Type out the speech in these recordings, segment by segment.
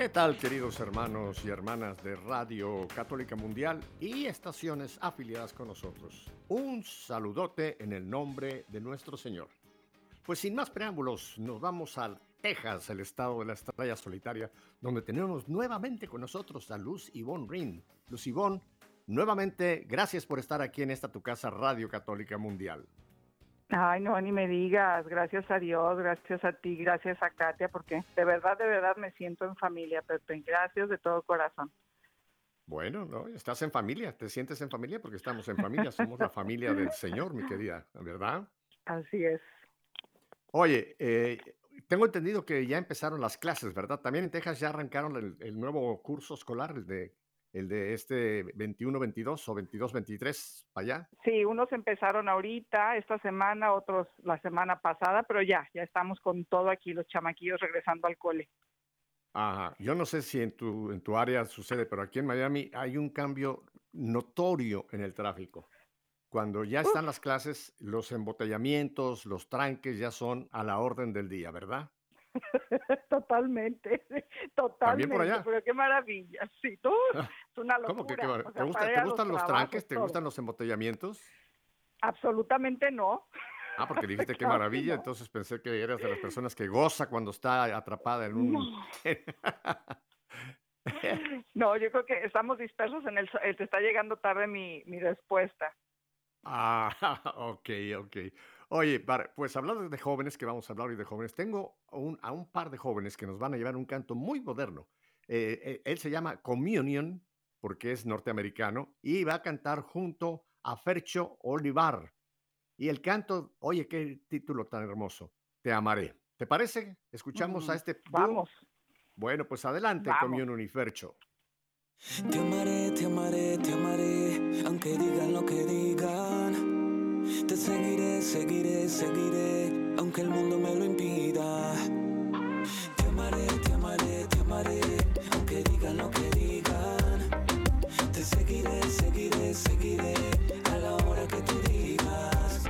¿Qué tal queridos hermanos y hermanas de Radio Católica Mundial y estaciones afiliadas con nosotros? Un saludote en el nombre de nuestro Señor. Pues sin más preámbulos, nos vamos al Texas, el estado de la estrella solitaria, donde tenemos nuevamente con nosotros a Luz Ivonne Rin. Luz Ivonne, nuevamente gracias por estar aquí en esta tu casa Radio Católica Mundial. Ay, no, ni me digas, gracias a Dios, gracias a ti, gracias a Katia, porque de verdad, de verdad me siento en familia, Pepe, gracias de todo corazón. Bueno, no, estás en familia, te sientes en familia porque estamos en familia, somos la familia del Señor, mi querida, ¿verdad? Así es. Oye, eh, tengo entendido que ya empezaron las clases, ¿verdad? También en Texas ya arrancaron el, el nuevo curso escolar, el de el de este 21-22 o 22-23 para allá. Sí, unos empezaron ahorita, esta semana, otros la semana pasada, pero ya, ya estamos con todo aquí, los chamaquillos regresando al cole. Ajá, yo no sé si en tu, en tu área sucede, pero aquí en Miami hay un cambio notorio en el tráfico. Cuando ya están las clases, los embotellamientos, los tranques ya son a la orden del día, ¿verdad? totalmente, totalmente. por allá? Pero qué maravilla, sí, tú, es una locura. ¿Cómo que qué O mar- sea, ¿Te, gusta- para ir ¿Te a gustan los tranques? ¿Te todo. gustan los embotellamientos? Absolutamente no. Ah, porque dijiste qué maravilla, entonces pensé que eras de las personas que goza cuando está atrapada en un... No. No, yo creo que estamos dispersos en el... eh, Te está llegando tarde mi, mi respuesta. Ah, ok, ok. Oye, pues hablando de jóvenes, que vamos a hablar hoy de jóvenes, tengo un- a un par de jóvenes que nos van a llevar un canto muy moderno. Eh, eh, él se llama Communion, porque es norteamericano, y va a cantar junto a Fercho Olivar. Y el canto, oye, qué título tan hermoso, Te amaré. ¿Te parece? Escuchamos a Mm, este... Vamos. Bueno, pues adelante, Vamos. Communion y Fercho. Te amaré, te amaré, te amaré, aunque digan lo que digan. Te seguiré, seguiré, seguiré, aunque el mundo me lo impida. Te amaré, te amaré, te amaré, aunque digan lo que digan. Te seguiré, seguiré, seguiré, a la hora que tú digas.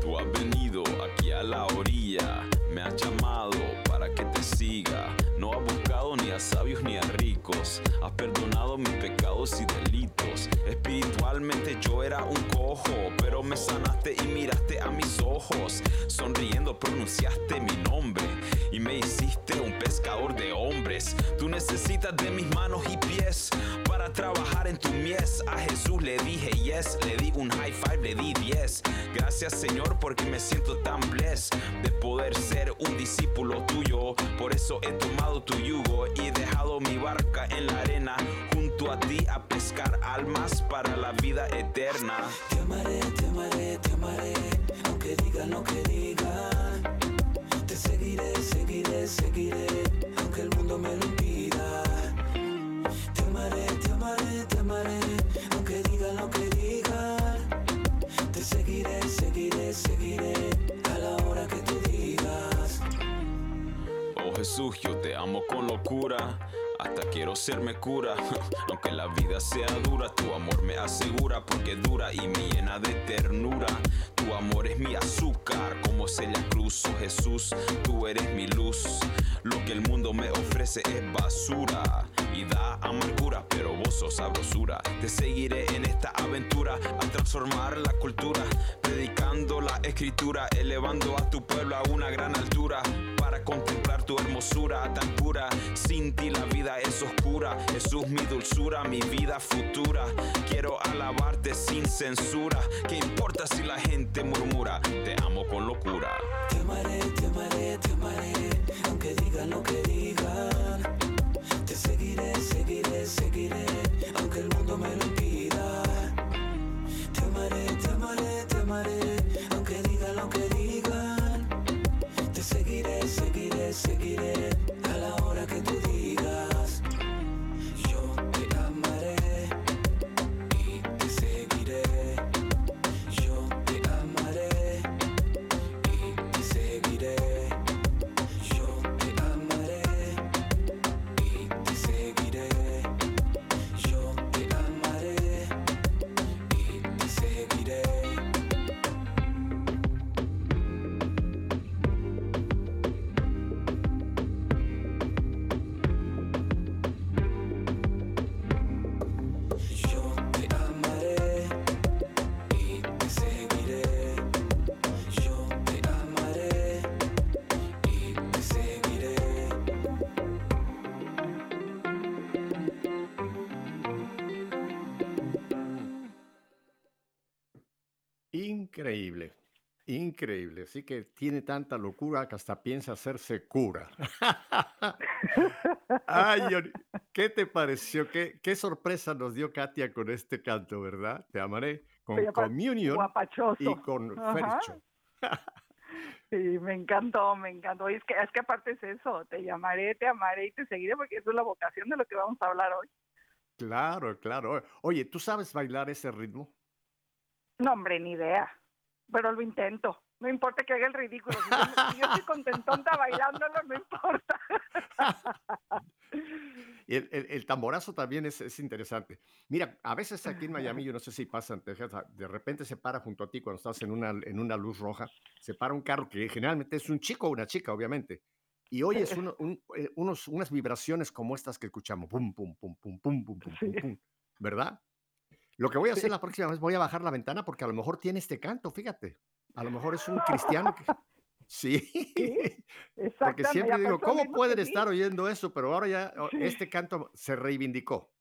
Tú has venido aquí a la orilla, me has llamado para que te siga. No has buscado ni a sabios ni a ricos, has perdonado mis pecados y delitos. Espiritualmente yo era un cojo, pero me sanaste y miraste a mis ojos. Sonriendo pronunciaste mi nombre y me hiciste un pescador de hombres. Tú necesitas de mis manos y pies para trabajar en tu mies. A Jesús le dije yes, le di un high five, le di 10. Gracias Señor porque me siento tan blessed de poder ser un discípulo tuyo. Por eso he tomado tu yugo y dejado mi barca en la arena junto a ti a pescar almas para la vida eterna. Te amaré, te amaré, te amaré, aunque digan lo que digan. Te seguiré, seguiré, seguiré, aunque el mundo me lo impida. Te amaré, te amaré, te amaré, Jesús, yo te amo con locura. Hasta quiero serme cura, aunque la vida sea dura, tu amor me asegura porque dura y me llena de ternura. Tu amor es mi azúcar, como Celia Cruz, oh Jesús, tú eres mi luz. Lo que el mundo me ofrece es basura y da amargura, pero vos sos sabrosura. Te seguiré en esta aventura a transformar la cultura, predicando la escritura, elevando a tu pueblo a una gran altura contemplar tu hermosura tan pura. Sin ti la vida es oscura. Jesús, mi dulzura, mi vida futura. Quiero alabarte sin censura. ¿Qué importa si la gente murmura? Te amo con locura. Te amaré, te amaré, te amaré, aunque digan lo que digan. Te seguiré, seguiré, seguiré, aunque el mundo me lo impida. Te amaré, te amaré, te amaré, increíble. Así que tiene tanta locura que hasta piensa hacerse cura. Ay, ¿qué te pareció? ¿Qué, qué sorpresa nos dio Katia con este canto, verdad? Te amaré con Communion Guapachoso. y con. Fercho. Sí, me encantó, me encantó. Y es que, es que aparte es eso, te llamaré, te amaré y te seguiré porque eso es la vocación de lo que vamos a hablar hoy. Claro, claro. Oye, ¿tú sabes bailar ese ritmo? No, hombre, ni idea, pero lo intento. No importa que haga el ridículo. Si yo, si yo estoy contentonta bailándolo, no importa. Y el, el- el tamborazo también es, es interesante. Mira, a veces aquí en Miami, yo no sé si pasa en Texas, a- de repente se para junto a ti cuando estás en una, en una luz roja, se para un carro que generalmente es un chico o una chica, obviamente, y oyes uno- un- eh, unos, unas vibraciones como estas que escuchamos, pum, pum, pum, pum, pum, pum, pum, pum, Sí. pum, ¿verdad? Lo que voy a hacer Sí. la próxima vez, voy a bajar la ventana porque a lo mejor tiene este canto, fíjate. A lo mejor es un cristiano que... Sí, porque Exactamente. siempre digo, ¿cómo pueden sí. estar oyendo eso? Pero ahora ya Sí. este canto se reivindicó,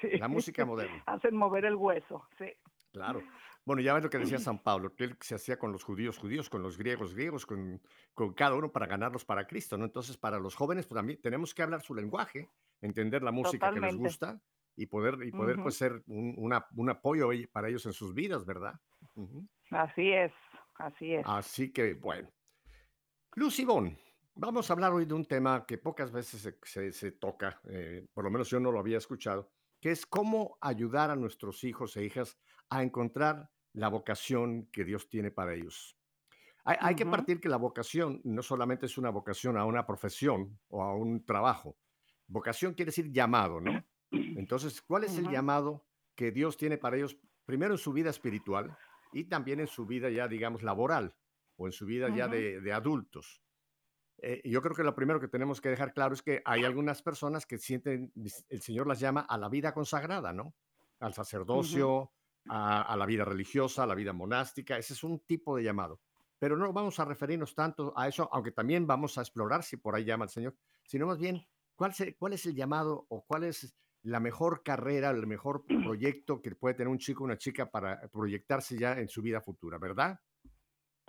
Sí. la música moderna. Hacen mover el hueso, sí. Claro. Bueno, ya ves lo que decía San Pablo, que él se hacía con los judíos judíos, con los griegos griegos, con, con cada uno para ganarlos para Cristo, ¿no? Entonces, para los jóvenes, pues también tenemos que hablar su lenguaje, entender la música que les Totalmente. gusta y poder, y poder pues, ser un, una- un apoyo ahí para ellos en sus vidas, ¿verdad? Así es, así es. Así que, bueno. Lucy Bon, vamos a hablar hoy de un tema que pocas veces se, se- se toca, eh, por lo menos yo no lo había escuchado, que es cómo ayudar a nuestros hijos e hijas a encontrar la vocación que Dios tiene para ellos. Hay, hay que partir que la vocación no solamente es una vocación a una profesión o a un trabajo. Vocación quiere decir llamado, ¿no? Entonces, ¿cuál es el llamado que Dios tiene para ellos, primero en su vida espiritual y también en su vida ya, digamos, laboral o en su vida ya de, de adultos? Eh, yo creo que lo primero que tenemos que dejar claro es que hay algunas personas que sienten, el Señor las llama a la vida consagrada, ¿no? Al sacerdocio, a, a la vida religiosa, a la vida monástica, ese es un tipo de llamado. Pero no vamos a referirnos tanto a eso, aunque también vamos a explorar si por ahí llama el Señor, sino más bien, ¿cuál, se- cuál es el llamado o cuál es la mejor carrera, el mejor proyecto que puede tener un chico o una chica para proyectarse ya en su vida futura, ¿verdad?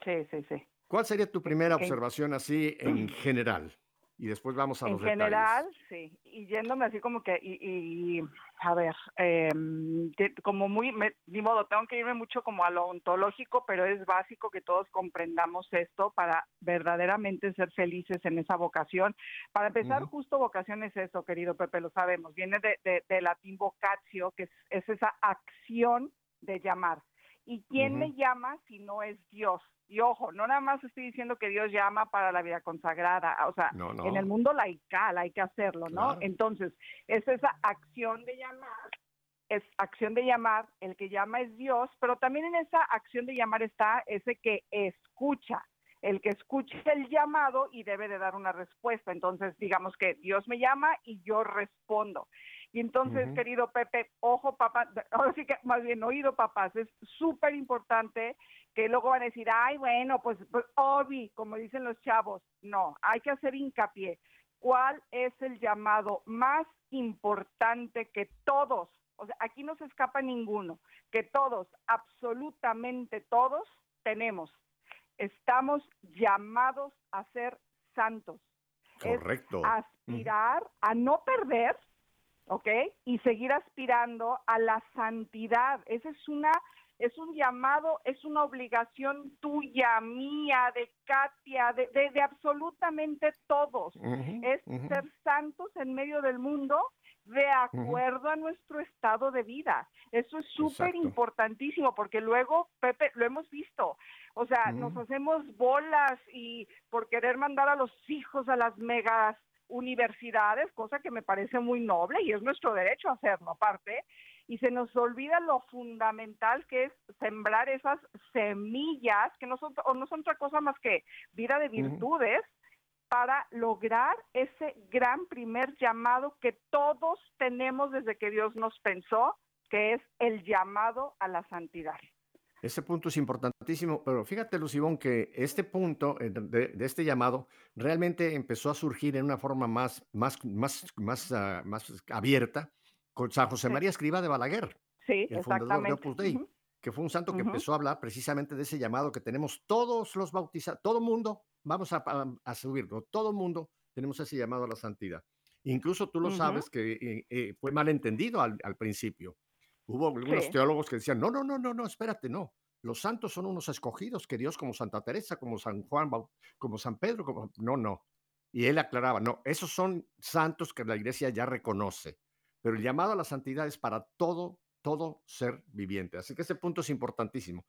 Sí, sí, sí. ¿Cuál sería tu primera en- observación así en general? Y después vamos a En los general, detalles. sí. Y yéndome así como que, y, y, a ver, que como muy, me- ni modo, tengo que irme mucho como a lo ontológico, pero es básico que todos comprendamos esto para verdaderamente ser felices en esa vocación. Para empezar, justo vocación es eso, querido Pepe, lo sabemos. Viene de, de, de latín vocatio, que es, es esa acción de llamar. ¿Y quién me llama si no es Dios? Y ojo, no nada más estoy diciendo que Dios llama para la vida consagrada, o sea, No, no. en el mundo laical hay que hacerlo, ¿no? Claro. Entonces, es esa acción de llamar, es acción de llamar, el que llama es Dios, pero también en esa acción de llamar está ese que escucha, el que escucha el llamado y debe de dar una respuesta. Entonces, digamos que Dios me llama y yo respondo. Y entonces, querido Pepe, ojo, papá, ahora sí que más bien oído, papás, es súper importante que luego van a decir, ay, bueno, pues, pues Obi, como dicen los chavos. No, hay que hacer hincapié. ¿Cuál es el llamado más importante que todos, o sea, aquí no se escapa ninguno, que todos, absolutamente todos, tenemos? Estamos llamados a ser santos. Es Correcto. aspirar a no perder, ¿ok? Y seguir aspirando a la santidad. Esa es una, es un llamado, es una obligación tuya, mía, de Katia, de, de, de absolutamente todos. Es ser santos en medio del mundo de acuerdo a nuestro estado de vida. Eso es súper importantísimo porque luego, Pepe, lo hemos visto. O sea, nos hacemos bolas y por querer mandar a los hijos a las megas universidades, cosa que me parece muy noble y es nuestro derecho hacerlo aparte, y se nos olvida lo fundamental que es sembrar esas semillas que no son, o no son otra cosa más que vida de virtudes para lograr ese gran primer llamado que todos tenemos desde que Dios nos pensó, que es el llamado a la santidad. Ese punto es importantísimo, pero fíjate, Lucibón, que este punto eh, de, de este llamado realmente empezó a surgir en una forma más, más, más, más, ah, más abierta con San José Sí. María Escriba de Balaguer, Sí, el fundador de. Opus Dei, Ujú. que fue un santo que Ujú. empezó a hablar precisamente de ese llamado que tenemos todos los bautizados, todo mundo, vamos a, a, a subirlo, todo mundo tenemos ese llamado a la santidad. Incluso tú lo sabes que eh, eh, fue malentendido al, al principio. Hubo algunos Sí. teólogos que decían, no, no, no, no, no, espérate, no. Los santos son unos escogidos que Dios, como Santa Teresa, como San Juan, como San Pedro, como... no, no. Y él aclaraba, no, esos son santos que la iglesia ya reconoce, pero el llamado a la santidad es para todo, todo ser viviente. Así que ese punto es importantísimo.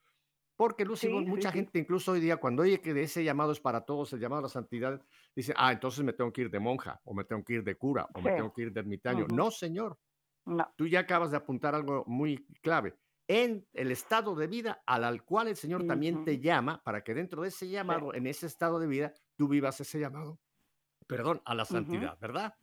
Porque, Lucy, Sí, mucha sí. gente, incluso hoy día, cuando oye que ese llamado es para todos, el llamado a la santidad, dice, ah, entonces me tengo que ir de monja, o me tengo que ir de cura, o me tengo que ir de ermitaño. No, señor, No. tú ya acabas de apuntar algo muy clave. En el estado de vida al, al cual el Señor también te llama, para que dentro de ese llamado, en ese estado de vida, tú vivas ese llamado, perdón, a la santidad, ¿verdad?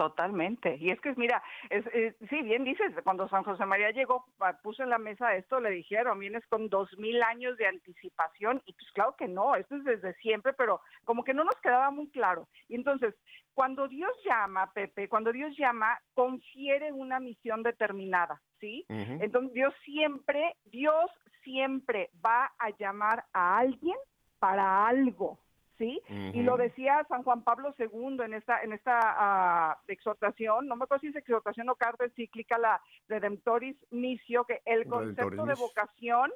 Totalmente. Y es que, mira, es, eh, sí, bien dices, cuando San José María llegó, puso en la mesa esto, le dijeron, vienes con dos mil años de anticipación, y pues claro que no, esto es desde siempre, pero como que no nos quedaba muy claro. Y entonces, cuando Dios llama, Pepe, cuando Dios llama, confiere una misión determinada, ¿sí? Entonces, Dios siempre, Dios siempre va a llamar a alguien para algo, ¿sí? Y lo decía San Juan Pablo II en esta en esta ah, exhortación, no me acuerdo si es exhortación o carta encíclica, la Redemptoris Missio, que el concepto de vocación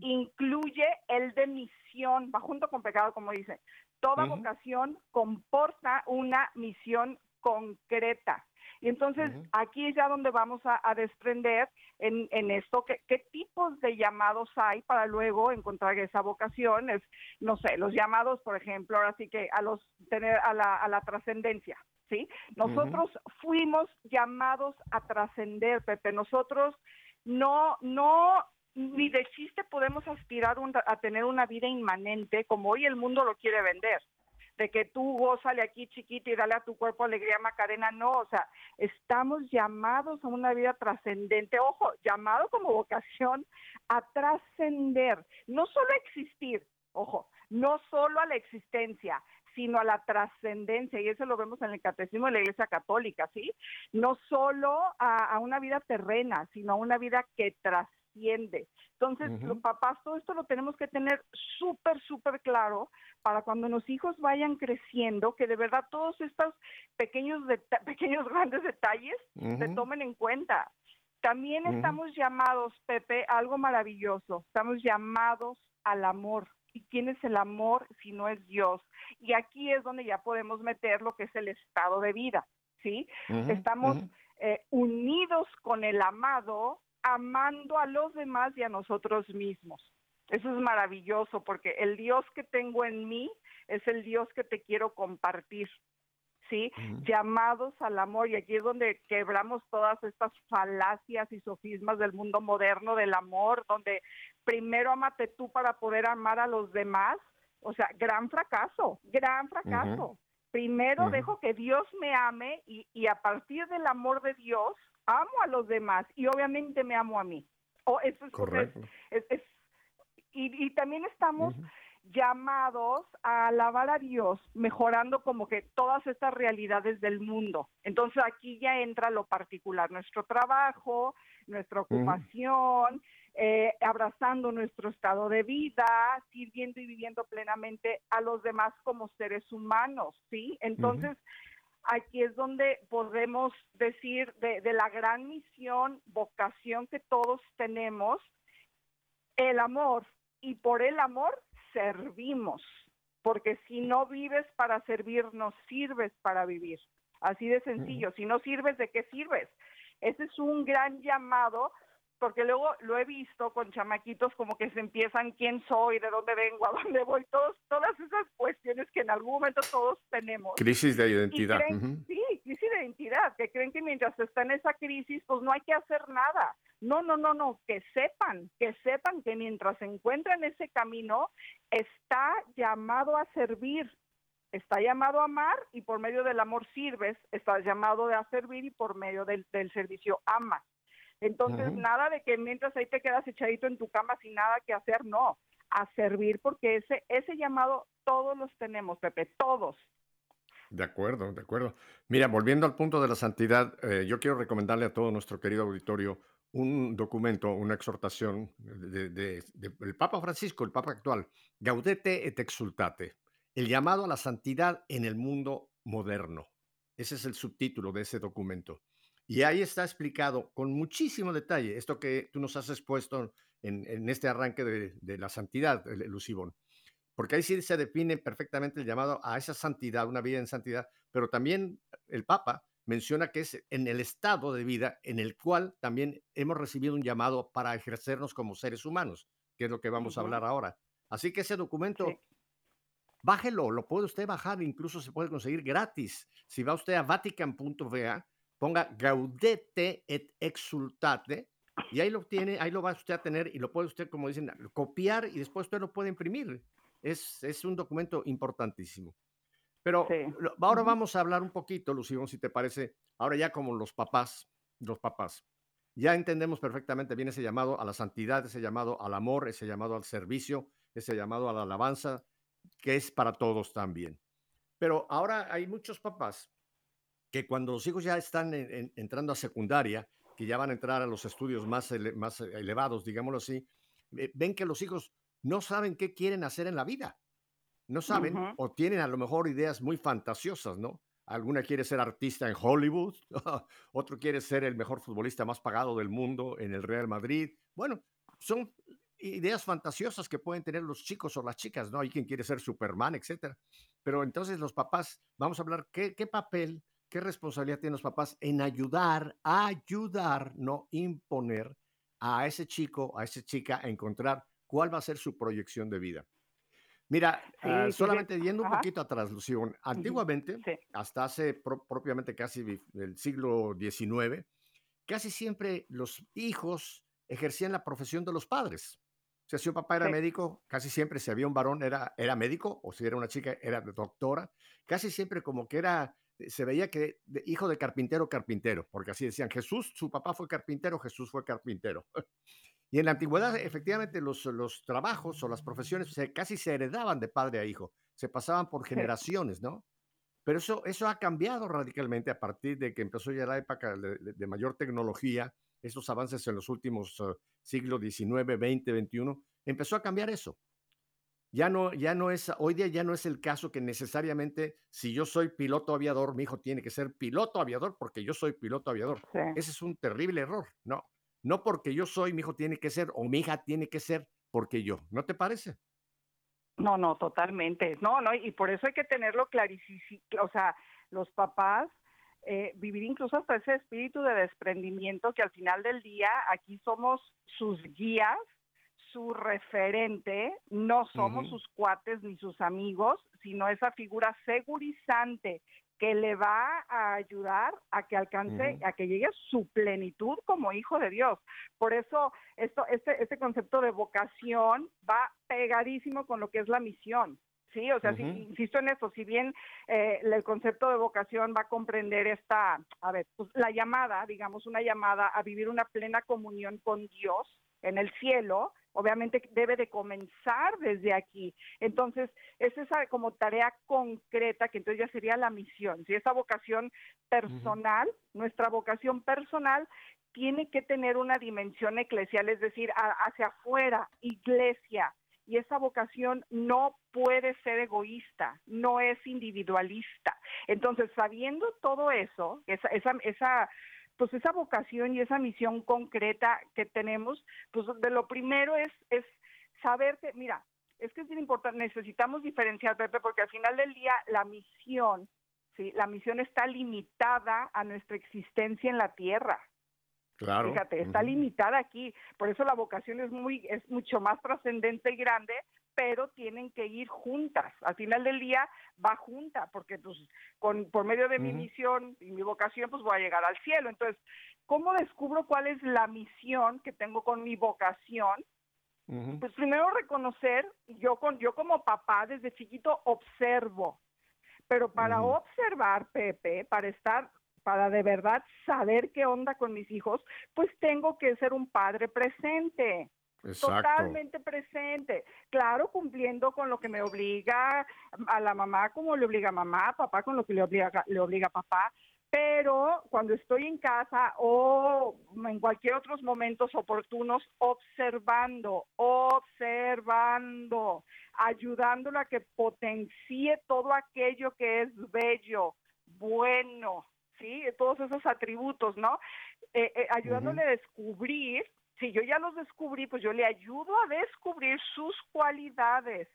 incluye el de misión, va junto con pecado, como dice. Toda vocación comporta una misión concreta. Y entonces aquí es ya donde vamos a, a desprender en, en esto qué, qué tipos de llamados hay para luego encontrar esa vocación. Es, no sé, los llamados, por ejemplo, ahora sí que a los tener a la, a la trascendencia. ¿Sí? Nosotros fuimos llamados a trascender, Pepe. Nosotros no, no, ni de chiste podemos aspirar un- a tener una vida inmanente como hoy el mundo lo quiere vender. De que tú gózale aquí chiquita y dale a tu cuerpo alegría Macarena, no, o sea, estamos llamados a una vida trascendente, ojo, llamado como vocación a trascender, no solo a existir, ojo, no solo a la existencia, sino a la trascendencia, y eso lo vemos en el catecismo de la Iglesia Católica, ¿sí? No solo a, a una vida terrena, sino a una vida que trasciende. Entonces, Ujú. los papás, todo esto lo tenemos que tener súper, súper claro para cuando los hijos vayan creciendo, que de verdad todos estos pequeños, pequeños grandes detalles se tomen en cuenta. También estamos llamados, Pepe, a algo maravilloso. Estamos llamados al amor. ¿Y quién es el amor si no es Dios? Y aquí es donde ya podemos meter lo que es el estado de vida, ¿sí? Estamos eh, unidos con el amado, amando a los demás y a nosotros mismos. Eso es maravilloso porque el Dios que tengo en mí es el Dios que te quiero compartir. ¿sí? Llamados al amor, y aquí es donde quebramos todas estas falacias y sofismas del mundo moderno del amor, donde primero amate tú para poder amar a los demás, o sea, gran fracaso, gran fracaso. Primero dejo que Dios me ame y, y a partir del amor de Dios amo a los demás y obviamente me amo a mí. O eso es, Correcto. es- es- y, y también estamos Ujú. llamados a alabar a Dios, mejorando como que todas estas realidades del mundo. Entonces aquí ya entra lo particular, nuestro trabajo, nuestra ocupación, eh, abrazando nuestro estado de vida, sirviendo y viviendo plenamente a los demás como seres humanos, ¿sí? Entonces, aquí es donde podemos decir de, de la gran misión, vocación que todos tenemos, el amor, y por el amor servimos, porque si no vives para servir, no sirves para vivir. Así de sencillo, si no sirves, ¿de qué sirves? Ese es un gran llamado, porque luego lo he visto con chamaquitos como que se empiezan quién soy, de dónde vengo, a dónde voy, todos, todas esas cuestiones que en algún momento todos tenemos. Crisis de identidad. creen-. Sí, crisis de identidad, que creen que mientras está en esa crisis, pues no hay que hacer nada. No, no, no, no, que sepan, que sepan que mientras se encuentra en ese camino, está llamado a servir, está llamado a amar y por medio del amor sirves, está llamado a servir y por medio del, del servicio amas. Entonces, nada de que mientras ahí te quedas echadito en tu cama sin nada que hacer, no, a servir porque ese, ese llamado todos los tenemos, Pepe, todos. De acuerdo, de acuerdo. Mira, volviendo al punto de la santidad, eh, yo quiero recomendarle a todo nuestro querido auditorio un documento, una exhortación del Papa Francisco, el Papa actual, Gaudete et Exultate, el llamado a la santidad en el mundo moderno. Ese es el subtítulo de ese documento. Y ahí está explicado con muchísimo detalle esto que tú nos has expuesto en, este arranque de, la santidad, Lucibón. Porque ahí sí se define perfectamente el llamado a esa santidad, una vida en santidad, pero también el Papa menciona que es en el estado de vida en el cual también hemos recibido un llamado para ejercernos como seres humanos, que es lo que vamos a hablar ahora. Así que ese documento, bájelo, lo puede usted bajar, incluso se puede conseguir gratis. Si va usted a vatican.va, ponga Gaudete et Exultate y ahí lo tiene, ahí lo va usted a tener y lo puede usted, como dicen, copiar y después usted lo puede imprimir. Es, es un documento importantísimo. Pero ahora vamos a hablar un poquito, Lucía, si te parece, ahora ya como los papás, los papás. Ya entendemos perfectamente bien ese llamado a la santidad, ese llamado al amor, ese llamado al servicio, ese llamado a la alabanza, que es para todos también. Pero ahora hay muchos papás que cuando los hijos ya están entrando a secundaria, que ya van a entrar a los estudios más, más elevados, digámoslo así, ven que los hijos no saben qué quieren hacer en la vida. No saben o tienen a lo mejor ideas muy fantasiosas, ¿no? Alguna quiere ser artista en Hollywood, otro quiere ser el mejor futbolista más pagado del mundo en el Real Madrid. Bueno, son ideas fantasiosas que pueden tener los chicos o las chicas, ¿no? Hay quien quiere ser Superman, etcétera. Pero entonces los papás, vamos a hablar qué, qué papel, qué responsabilidad tienen los papás en ayudar, ayudar, no imponer a ese chico, a esa chica a encontrar cuál va a ser su proyección de vida. Mira, ah, solamente yendo un poquito atrás, Lucio, antiguamente, hasta hace propiamente casi el siglo XIX, casi siempre los hijos ejercían la profesión de los padres. O sea, si un papá era médico, casi siempre si había un varón era, era médico, o si era una chica era doctora, casi siempre como que era, se veía que hijo de carpintero, carpintero, porque así decían, Jesús, su papá fue carpintero, Jesús fue carpintero. Y en la antigüedad, efectivamente, los, los trabajos o las profesiones casi se heredaban de padre a hijo, se pasaban por generaciones, ¿no? Pero eso, eso ha cambiado radicalmente a partir de que empezó ya la época de, mayor tecnología, esos avances en los últimos uh, siglos XIX, XX, XXI, empezó a cambiar eso. Ya no, ya no es, hoy día ya no es el caso que necesariamente si yo soy piloto aviador, mi hijo tiene que ser piloto aviador porque yo soy piloto aviador. Ese es un terrible error, ¿no? No porque yo soy, mi hijo tiene que ser, o mi hija tiene que ser porque yo. ¿No te parece? No, no, totalmente. No, no, y por eso hay que tenerlo clarísimo. O sea, los papás, eh, vivir incluso hasta ese espíritu de desprendimiento que al final del día aquí somos sus guías, su referente, no somos sus cuates ni sus amigos, sino esa figura segurizante que le va a ayudar a que alcance, a que llegue a su plenitud como hijo de Dios. Por eso esto, este, este concepto de vocación va pegadísimo con lo que es la misión. Sí, o sea, insisto en eso, si bien eh, el concepto de vocación va a comprender esta, a ver, pues la llamada, digamos, una llamada a vivir una plena comunión con Dios en el cielo, obviamente debe de comenzar desde aquí. Entonces, es esa como tarea concreta que entonces ya sería la misión. Si esa vocación personal, nuestra vocación personal tiene que tener una dimensión eclesial, es decir, hacia afuera, iglesia. Y esa vocación no puede ser egoísta, no es individualista. Entonces, sabiendo todo eso, esa, esa, esa pues esa vocación y esa misión concreta que tenemos, pues de lo primero es, es saber que, mira, es que es bien importante, necesitamos diferenciar, Pepe, porque al final del día la misión, ¿sí? La misión está limitada a nuestra existencia en la tierra. Claro. Fíjate, está limitada aquí. Por eso la vocación es muy, es mucho más trascendente y grande, pero tienen que ir juntas. Al final del día va junta, porque pues con, por medio de mi misión y mi vocación, pues voy a llegar al cielo. Entonces, ¿cómo descubro cuál es la misión que tengo con mi vocación? Pues primero reconocer, yo con, yo como papá desde chiquito observo, pero para observar, Pepe, para estar para de verdad saber qué onda con mis hijos, pues tengo que ser un padre presente. Totalmente presente. Claro, cumpliendo con lo que me obliga a la mamá como le obliga a mamá, papá con lo que le obliga, le obliga a papá, pero cuando estoy en casa o en cualquier otros momentos oportunos, observando, observando, ayudándolo a que potencie todo aquello que es bello, bueno, ¿sí? Todos esos atributos, ¿no? Eh, eh, ayudándole a descubrir, si yo ya los descubrí, pues yo le ayudo a descubrir sus cualidades,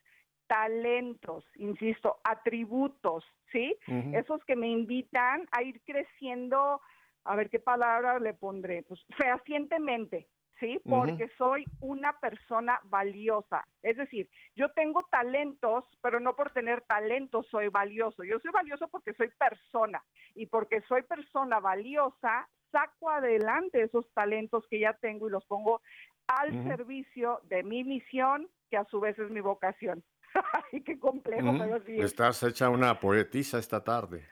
talentos, insisto, atributos, ¿sí? Esos que me invitan a ir creciendo, a ver qué palabra le pondré, pues fehacientemente, ¿sí? Porque soy una persona valiosa. Es decir, yo tengo talentos, pero no por tener talentos soy valioso. Yo soy valioso porque soy persona y porque soy persona valiosa, saco adelante esos talentos que ya tengo y los pongo al servicio de mi misión, que a su vez es mi vocación. Ay, qué complejo, pero sí. Estás hecha una poetisa esta tarde.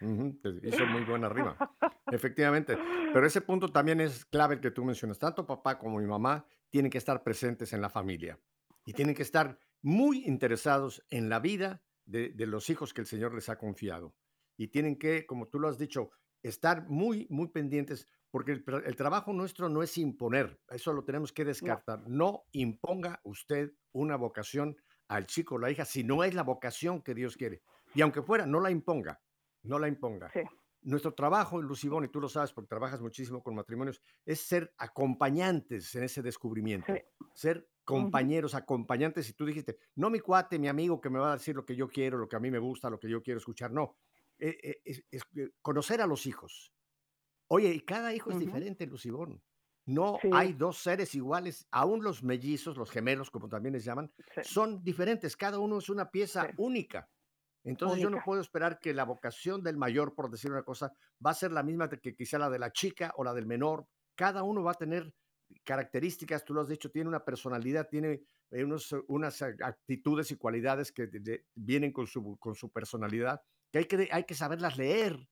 hizo muy buena rima. Efectivamente. Pero ese punto también es clave que tú mencionas. Tanto papá como mi mamá tienen que estar presentes en la familia y tienen que estar muy interesados en la vida de, los hijos que el Señor les ha confiado. Y tienen que, como tú lo has dicho, estar muy, muy pendientes porque el, trabajo nuestro no es imponer, eso lo tenemos que descartar. no imponga usted una vocación al chico o la hija si no es la vocación que Dios quiere. Y aunque fuera, no la imponga, no la imponga. Nuestro trabajo, Lucibón, y tú lo sabes porque trabajas muchísimo con matrimonios, es ser acompañantes en ese descubrimiento. Ser compañeros, acompañantes. Y tú dijiste, no mi cuate, mi amigo que me va a decir lo que yo quiero, lo que a mí me gusta, lo que yo quiero escuchar. No, eh, eh, es, eh, conocer a los hijos. Oye, y cada hijo es diferente, Lucibón. No hay dos seres iguales, aún los mellizos, los gemelos, como también les llaman, son diferentes, cada uno es una pieza única. Entonces yo no puedo esperar que la vocación del mayor, por decir una cosa, va a ser la misma que quizá la de la chica o la del menor. Cada uno va a tener características, tú lo has dicho, tiene una personalidad, tiene eh, unas actitudes y cualidades que vienen con su, con su personalidad, que hay, que hay que saberlas leer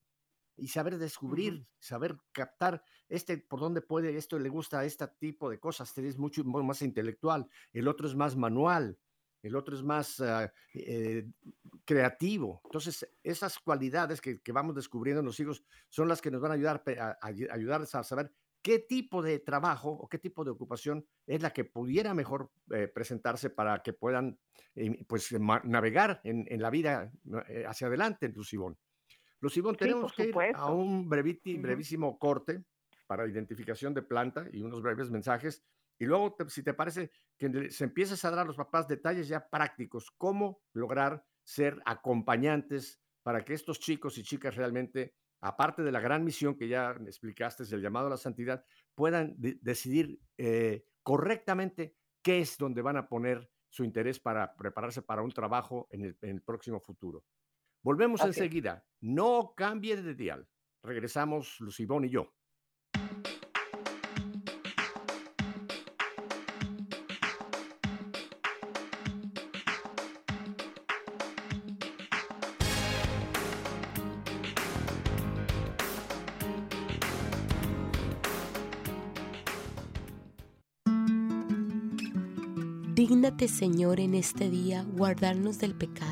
y saber descubrir, saber captar este por dónde puede, esto le gusta a este tipo de cosas, este es mucho más intelectual, el otro es más manual, el otro es más eh, creativo. Entonces, esas cualidades que, vamos descubriendo en los hijos son las que nos van a ayudar a, ayudarles a saber qué tipo de trabajo o qué tipo de ocupación es la que pudiera mejor eh, presentarse para que puedan eh, pues, navegar en, la vida hacia adelante, en Lucibón. Lucibón, tenemos que ir a un brevísimo corte para identificación de planta y unos breves mensajes. Y luego, si te parece, que se empiezas a dar a los papás detalles ya prácticos, cómo lograr ser acompañantes para que estos chicos y chicas realmente, aparte de la gran misión que ya explicaste, el llamado a la santidad, puedan decidir eh, correctamente qué es donde van a poner su interés para prepararse para un trabajo en el, próximo futuro. Volvemos enseguida. No cambie de dial. Regresamos Lucibón y yo. Dígnate, Señor, en este día guardarnos del pecado.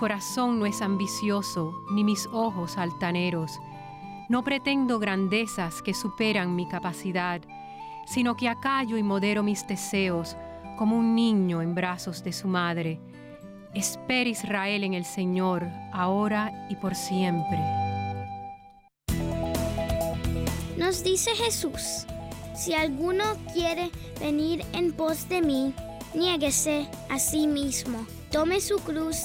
Corazón no es ambicioso, ni mis ojos altaneros. No pretendo grandezas que superan mi capacidad, sino que acallo y modero mis deseos como un niño en brazos de su madre. Espera Israel en el Señor, ahora y por siempre. Nos dice Jesús, si alguno quiere venir en pos de mí, niéguese a sí mismo Tome su cruz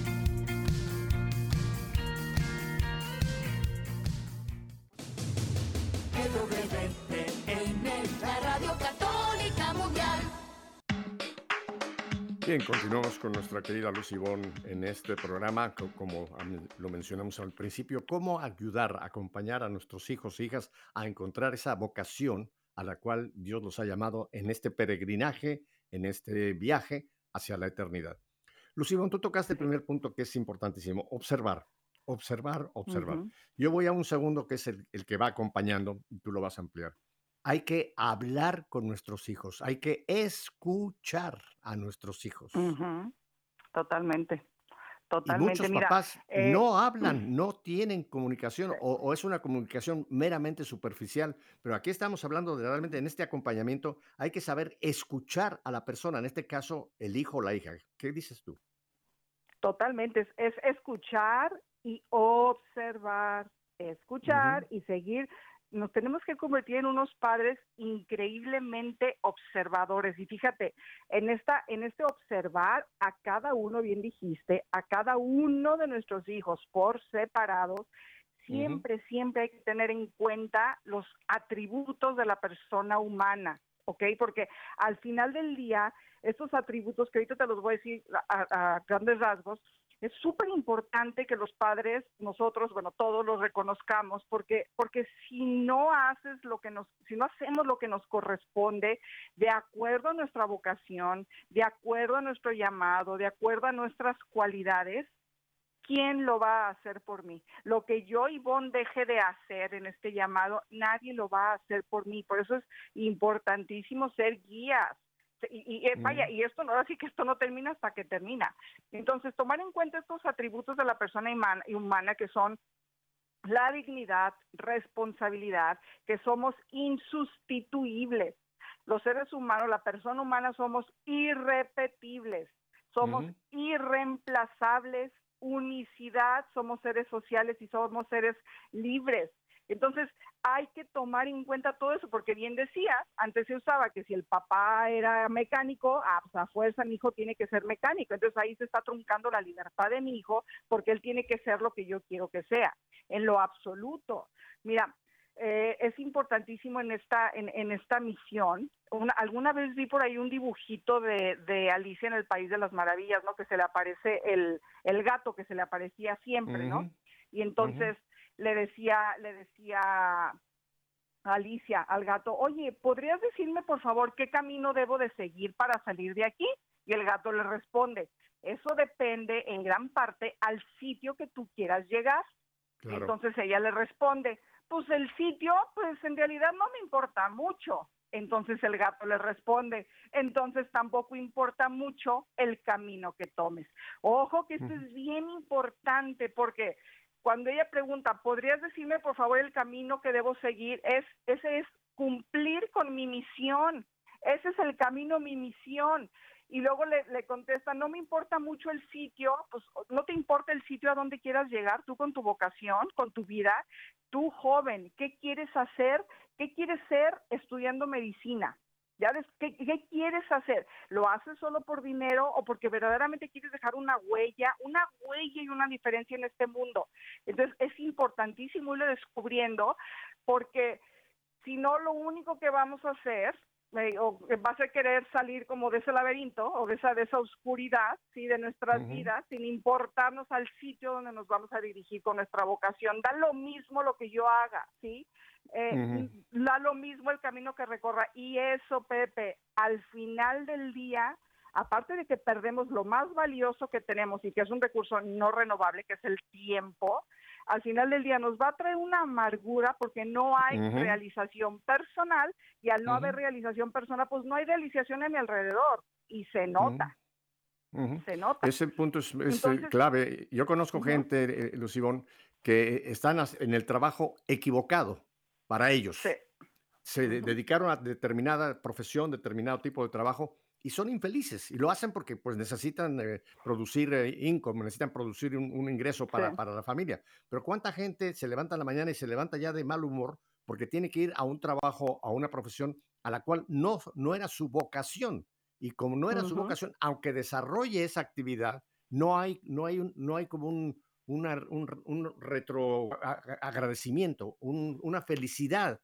Bien, continuamos con nuestra querida Luz en este programa, como lo mencionamos al principio, cómo ayudar, acompañar a nuestros hijos e hijas a encontrar esa vocación a la cual Dios los ha llamado en este peregrinaje, en este viaje hacia la eternidad. Lucibón, tú tocaste el primer punto que es importantísimo, observar, observar, observar. Yo voy a un segundo que es el, que va acompañando y tú lo vas a ampliar. Hay que hablar con nuestros hijos, hay que escuchar a nuestros hijos. Totalmente. Totalmente. Y muchos papás eh, no hablan, no tienen comunicación o, es una comunicación meramente superficial, pero aquí estamos hablando de realmente en este acompañamiento hay que saber escuchar a la persona, en este caso el hijo o la hija. ¿Qué dices tú? Totalmente, es, escuchar y observar, escuchar y seguir nos tenemos que convertir en unos padres increíblemente observadores. Y fíjate, en esta, en este observar a cada uno, bien dijiste, a cada uno de nuestros hijos por separados, siempre, siempre hay que tener en cuenta los atributos de la persona humana. ¿ok? Porque al final del día, estos atributos que ahorita te los voy a decir a grandes rasgos, es súper importante que los padres, nosotros, bueno, todos los reconozcamos, porque, porque si no haces lo que nos, si no hacemos lo que nos corresponde, de acuerdo a nuestra vocación, de acuerdo a nuestro llamado, de acuerdo a nuestras cualidades, ¿quién lo va a hacer por mí? Lo que yo, Ivonne, deje de hacer en este llamado, nadie lo va a hacer por mí. Por eso es importantísimo ser guías, y, eh, vaya, y esto no, así que esto no termina hasta que termina. Entonces, tomar en cuenta estos atributos de la persona humana, humana que son la dignidad, responsabilidad, que somos insustituibles. Los seres humanos, la persona humana somos irrepetibles, somos irreemplazables, unicidad, somos seres sociales y somos seres libres. Entonces, hay que tomar en cuenta todo eso, porque bien decía, antes se usaba que si el papá era mecánico, ah, pues a fuerza mi hijo tiene que ser mecánico. Entonces ahí se está truncando la libertad de mi hijo porque él tiene que ser lo que yo quiero que sea, en lo absoluto. Mira, eh, es importantísimo en esta, en, esta misión. alguna vez vi por ahí un dibujito de, Alicia en el País de las Maravillas, ¿no? Que se le aparece el, el gato que se le aparecía siempre, ¿no? Y entonces le decía, le decía Alicia al gato, oye, ¿podrías decirme por favor qué camino debo de seguir para salir de aquí? Y el gato le responde, eso depende en gran parte al sitio que tú quieras llegar. Entonces ella le responde, pues el sitio, pues en realidad no me importa mucho. Entonces el gato le responde, entonces tampoco importa mucho el camino que tomes. Ojo que esto es bien importante porque cuando ella pregunta, ¿podrías decirme por favor el camino que debo seguir? Es, ese es cumplir con mi misión. Ese es el camino, mi misión. Y luego le, le, contesta, no me importa mucho el sitio, pues no te importa el sitio a donde quieras llegar, tú con tu vocación, con tu vida, tú joven, ¿qué quieres hacer? ¿Qué quieres ser estudiando medicina? ¿Ya ¿qué, quieres hacer? ¿Lo haces solo por dinero o porque verdaderamente quieres dejar una huella, una huella y una diferencia en este mundo? Entonces es importantísimo irlo descubriendo porque si no lo único que vamos a hacer eh, o va a ser querer salir como de ese laberinto o de esa, de esa oscuridad, ¿sí? De nuestras vidas, sin importarnos al sitio donde nos vamos a dirigir con nuestra vocación. Da lo mismo lo que yo haga, ¿sí? Eh, da lo mismo el camino que recorra. Y eso, Pepe, al final del día, aparte de que perdemos lo más valioso que tenemos y que es un recurso no renovable, que es el tiempo, al final del día nos va a traer una amargura porque no hay realización personal y al no haber realización personal, pues no hay realización a mi alrededor y se nota. Se nota. Ese punto es, clave. Yo conozco gente, eh, Lucibón, que están en el trabajo equivocado para ellos. Se dedicaron a determinada profesión, determinado tipo de trabajo y son infelices y lo hacen porque pues necesitan eh, producir eh, income, necesitan producir un, un ingreso para, Sí. para la familia. Pero ¿cuánta gente se levanta en la mañana y se levanta ya de mal humor porque tiene que ir a un trabajo, a una profesión a la cual no, no era su vocación? Y como no era su Ujú. vocación, aunque desarrolle esa actividad, no hay, no hay, un- no hay como un, una- un, un retro a- a- agradecimiento, un- una felicidad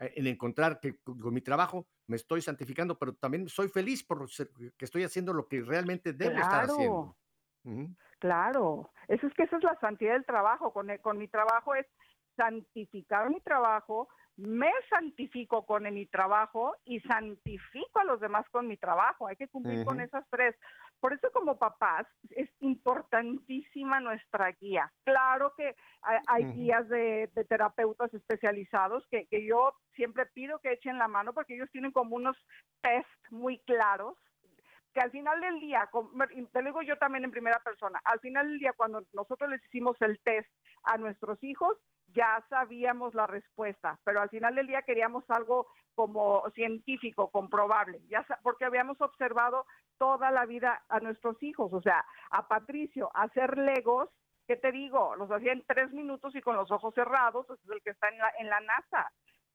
eh, en encontrar que con mi trabajo me estoy santificando, pero también soy feliz por que estoy haciendo lo que realmente debo estar haciendo. Claro. Eso es que esa es la santidad del trabajo. Con, el- con mi trabajo es santificar mi trabajo, me santifico con mi trabajo y santifico a los demás con mi trabajo. Hay que cumplir con esas tres. Por eso como papás es importantísima nuestra guía. Claro que hay, hay guías de, de terapeutas especializados que, que yo siempre pido que echen la mano porque ellos tienen como unos test muy claros que al final del día, te lo digo yo también en primera persona, al final del día cuando nosotros les hicimos el test a nuestros hijos, ya sabíamos la respuesta, pero al final del día queríamos algo como científico, comprobable, ya porque habíamos observado toda la vida a nuestros hijos, o sea, a Patricio hacer legos, ¿qué te digo? Los hacía en tres minutos y con los ojos cerrados, ese es el que está en la, en la NASA.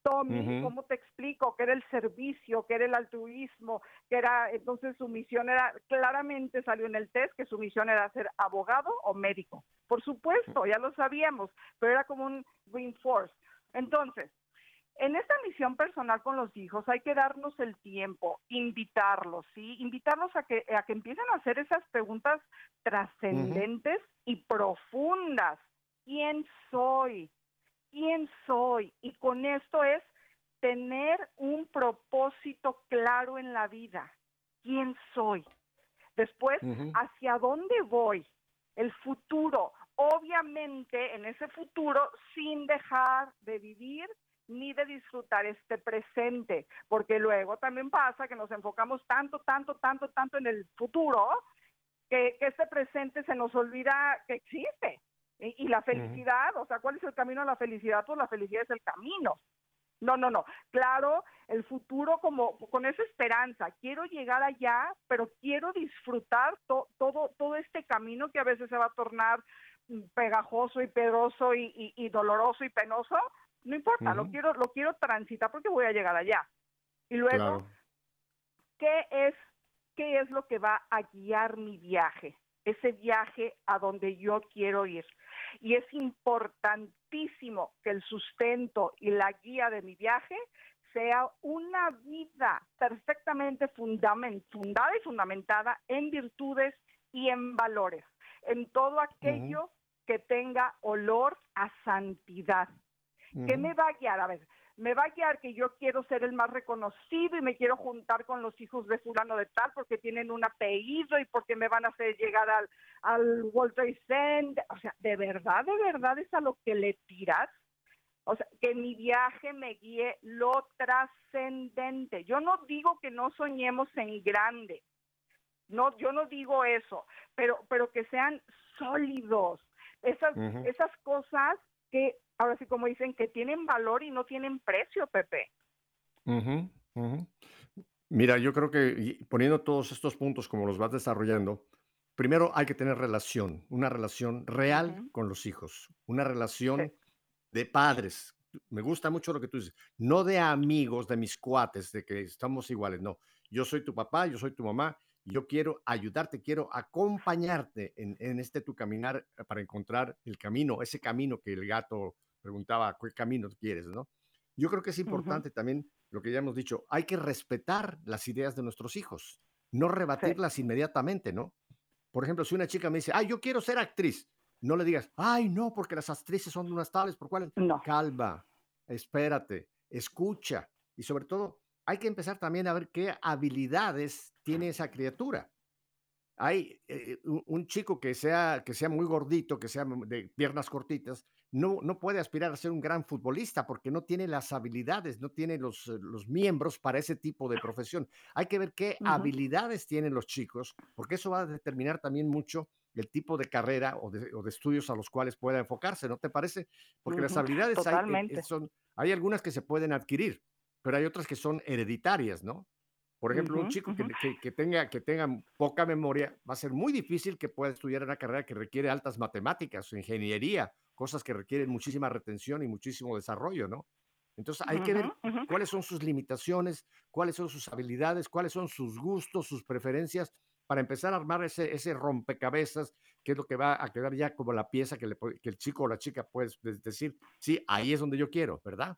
Tommy. ¿cómo te explico? Que era el servicio, que era el altruismo, que era, entonces su misión era, claramente salió en el test que su misión era ser abogado o médico. Por supuesto, ya lo sabíamos, pero era como un reinforce. Entonces, en esta misión personal con los hijos hay que darnos el tiempo, invitarlos, ¿sí? Invitarlos a que, a que empiecen a hacer esas preguntas trascendentes y profundas. ¿Quién soy? ¿Quién soy? Y con esto es tener un propósito claro en la vida. ¿Quién soy? Después. ¿hacia dónde voy? El futuro. Obviamente, en ese futuro, sin dejar de vivir ni de disfrutar este presente, porque luego también pasa que nos enfocamos tanto, tanto, tanto, tanto en el futuro, que, que este presente se nos olvida que existe. Y, la felicidad, o sea, ¿cuál es el camino a la felicidad? Pues la felicidad es el camino. No, no, no. Claro, el futuro como con esa esperanza. Quiero llegar allá, pero quiero disfrutar to- todo todo este camino que a veces se va a tornar mm, pegajoso y pedroso y, y- y doloroso y penoso. No importa, lo quiero lo quiero transitar porque voy a llegar allá. Y luego, Claro. ¿qué es qué es lo que va a guiar mi viaje? Ese viaje a donde yo quiero ir. Y es importantísimo que el sustento y la guía de mi viaje sea una vida perfectamente fundada y fundamentada en virtudes y en valores, en todo aquello que tenga olor a santidad. ¿Qué Ujú. me va a guiar? A ver, me va a guiar que yo quiero ser el más reconocido y me quiero juntar con los hijos de fulano de tal porque tienen un apellido y porque me van a hacer llegar al, al World Trade Center. O sea, ¿de verdad, de verdad es a lo que le tiras? O sea, que mi viaje me guíe lo trascendente. Yo no digo que no soñemos en grande. No, yo no digo eso, pero, pero que sean sólidos. Esas, esas cosas que, ahora sí como dicen, que tienen valor y no tienen precio, Pepe. Ujú, ujú. Mira, yo creo que poniendo todos estos puntos como los vas desarrollando, primero hay que tener relación, una relación real con los hijos, una relación de padres. Me gusta mucho lo que tú dices, no de amigos, de mis cuates, de que estamos iguales, no. Yo soy tu papá, yo soy tu mamá, yo quiero ayudarte, quiero acompañarte en, en este tu caminar eh, para encontrar el camino, ese camino que el gato preguntaba, ¿qué camino quieres, no? Yo creo que es importante también lo que ya hemos dicho, hay que respetar las ideas de nuestros hijos, no rebatirlas inmediatamente, ¿no? Por ejemplo, si una chica me dice, ay, yo quiero ser actriz, no le digas, ay, no, porque las actrices son unas tales, por cuál. No. Calma, espérate, escucha. Y sobre todo, hay que empezar también a ver qué habilidades tiene esa criatura. Hay eh, un, un chico que sea, que sea muy gordito, que sea de piernas cortitas, no, no puede aspirar a ser un gran futbolista porque no tiene las habilidades, no tiene los, eh, los miembros para ese tipo de profesión. Hay que ver qué habilidades tienen los chicos, porque eso va a determinar también mucho el tipo de carrera o de, o de estudios a los cuales pueda enfocarse, ¿no te parece? Porque las habilidades hay, eh, son, hay algunas que se pueden adquirir, pero hay otras que son hereditarias, ¿no? Por ejemplo, un chico que, que- que tenga, que tenga poca memoria, va a ser muy difícil que pueda estudiar una carrera que requiere altas matemáticas o ingeniería, cosas que requieren muchísima retención y muchísimo desarrollo, ¿no? Entonces hay que ver Ujú, ujú. cuáles son sus limitaciones, cuáles son sus habilidades, cuáles son sus gustos, sus preferencias, para empezar a armar ese, ese rompecabezas, que es lo que va a quedar ya como la pieza que, le que el chico o la chica puede decir, sí, ahí es donde yo quiero, ¿verdad?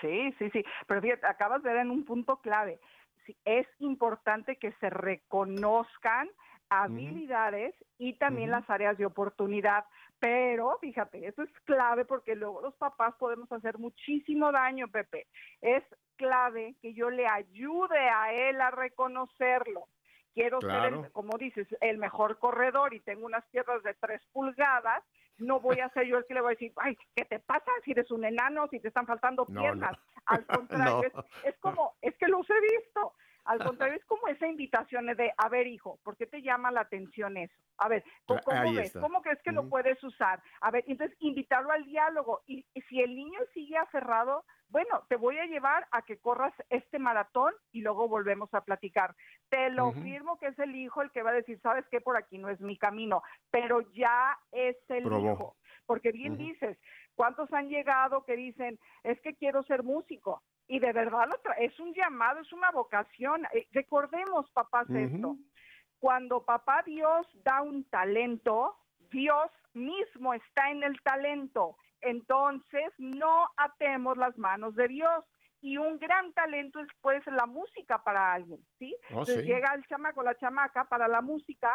Sí, sí, sí. Pero fíjate, acabas de dar en un punto clave. Sí, es importante que se reconozcan habilidades y también las áreas de oportunidad. Pero fíjate, eso es clave porque luego los papás podemos hacer muchísimo daño, Pepe. Es clave que yo le ayude a él a reconocerlo. Quiero ser, el, como dices, el mejor corredor y tengo unas piernas de tres pulgadas. No voy a ser yo el que le voy a decir, ay, ¿qué te pasa si eres un enano, si te están faltando No, no. piernas? Al contrario, No. es, es como, es que los he visto. Al contrario, es como esa invitación de, a ver, hijo, ¿por qué te llama la atención eso? A ver, ¿cómo, ves? ¿Cómo crees que lo puedes usar? A ver, entonces invitarlo al diálogo. Y, y si el niño sigue aferrado, bueno, te voy a llevar a que corras este maratón y luego volvemos a platicar. Te lo firmo que es el hijo el que va a decir, ¿sabes qué? Por aquí no es mi camino, pero ya es el Probó. hijo. Porque bien dices, ¿cuántos han llegado que dicen, es que quiero ser músico? Y de verdad lo tra- es un llamado, es una vocación. Eh, recordemos, papás, esto. Cuando papá Dios da un talento, Dios mismo está en el talento. Entonces, no atemos las manos de Dios. Y un gran talento es pues la música para alguien, ¿sí? Oh, Entonces sí. llega el chamaco, la chamaca para la música.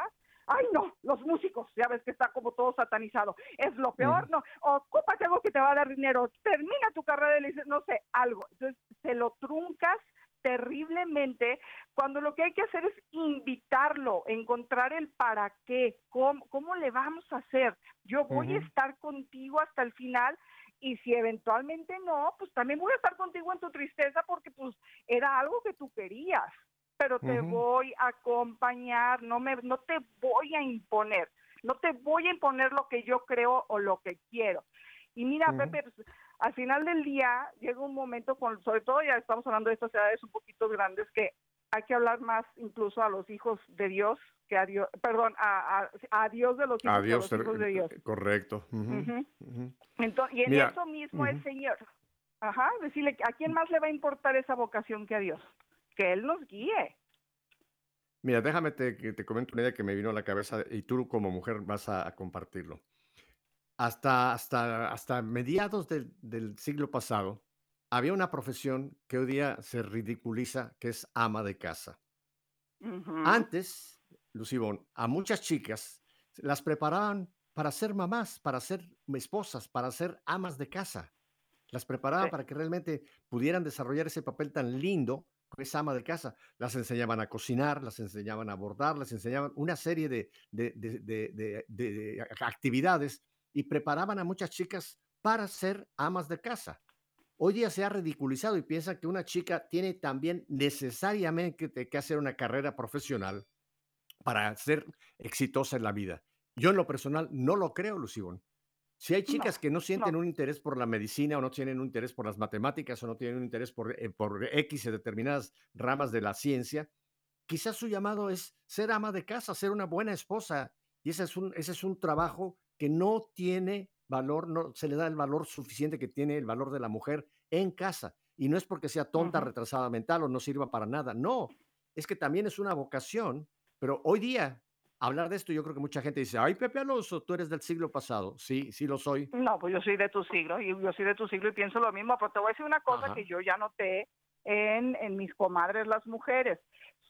Ay, no, los músicos, ya ves que está como todo satanizado. Es lo peor, no. Ocúpate algo que te va a dar dinero. Termina tu carrera y le dices, no sé, algo. Entonces, se lo truncas terriblemente cuando lo que hay que hacer es invitarlo, encontrar el para qué, cómo, cómo le vamos a hacer. Yo voy a estar contigo hasta el final y si eventualmente no, pues también voy a estar contigo en tu tristeza porque pues era algo que tú querías, pero te voy a acompañar, no me no te voy a imponer, no te voy a imponer lo que yo creo o lo que quiero. Y mira. Pepe, pues, al final del día llega un momento, con, sobre todo ya estamos hablando de estas edades un poquito grandes, que hay que hablar más incluso a los hijos de Dios que a Dios, perdón, a, a, a Dios de los hijos, Adiós, los hijos de Dios. correcto. Ujú. ujú. Entonces, y en Mira, eso mismo el. Señor, ajá, decirle, ¿a quién más le va a importar esa vocación que a Dios? Que Él nos guíe. Mira, déjame te, que te comento una idea que me vino a la cabeza y tú como mujer vas a, a compartirlo. Hasta, hasta, hasta mediados del, del siglo pasado, había una profesión que hoy día se ridiculiza, que es ama de casa. Antes, Lucibón, a muchas chicas las preparaban para ser mamás, para ser esposas, para ser amas de casa. Las preparaban Sí. para que realmente pudieran desarrollar ese papel tan lindo es ama de casa. Las enseñaban a cocinar, las enseñaban a bordar, las enseñaban una serie de, de- de- de- de- de- de actividades y preparaban a muchas chicas para ser amas de casa. Hoy día se ha ridiculizado y piensa que una chica tiene también necesariamente que que hacer una carrera profesional para ser exitosa en la vida. Yo en lo personal no lo creo, Lucibón. Si hay chicas No, que no sienten no. un interés por la medicina o no tienen un interés por las matemáticas o no tienen un interés por, eh, por X y determinadas ramas de la ciencia, quizás su llamado es ser ama de casa, ser una buena esposa. Y ese es un, ese es un trabajo que no tiene valor, no se le da el valor suficiente que tiene el valor de la mujer en casa. Y no es porque sea tonta, retrasada mental o no sirva para nada. No, es que también es una vocación. Pero hoy día, hablar de esto, yo creo que mucha gente dice, ay, Pepe Alonso, tú eres del siglo pasado. Sí, sí lo soy. No, pues yo soy de tu siglo y yo soy de tu siglo y pienso lo mismo, pero te voy a decir una cosa Ajá. que yo ya noté en, en mis comadres las mujeres.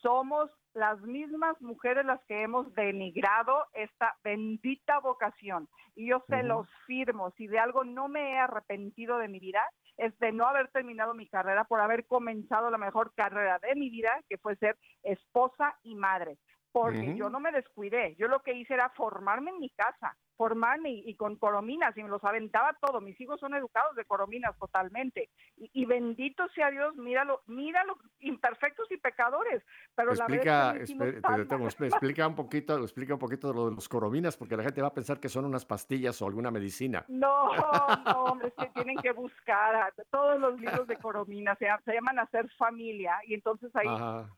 Somos las mismas mujeres las que hemos denigrado esta bendita vocación. Y yo se Ujú. los firmo, si de algo no me he arrepentido de mi vida, es de no haber terminado mi carrera por haber comenzado la mejor carrera de mi vida, que fue ser esposa y madre. Porque yo no me descuidé, yo lo que hice era formarme en mi casa, formarme y, con corominas y me los aventaba todo. Mis hijos son educados de corominas totalmente. Y, bendito sea Dios, míralo, míralo, imperfectos y pecadores. Pero explica, la explica un poquito, explica un poquito lo de los corominas, porque la gente va a pensar que son unas pastillas o alguna medicina. No, no, hombre, es que tienen que buscar todos los libros de corominas, se, llaman Hacer Familia, y entonces ahí,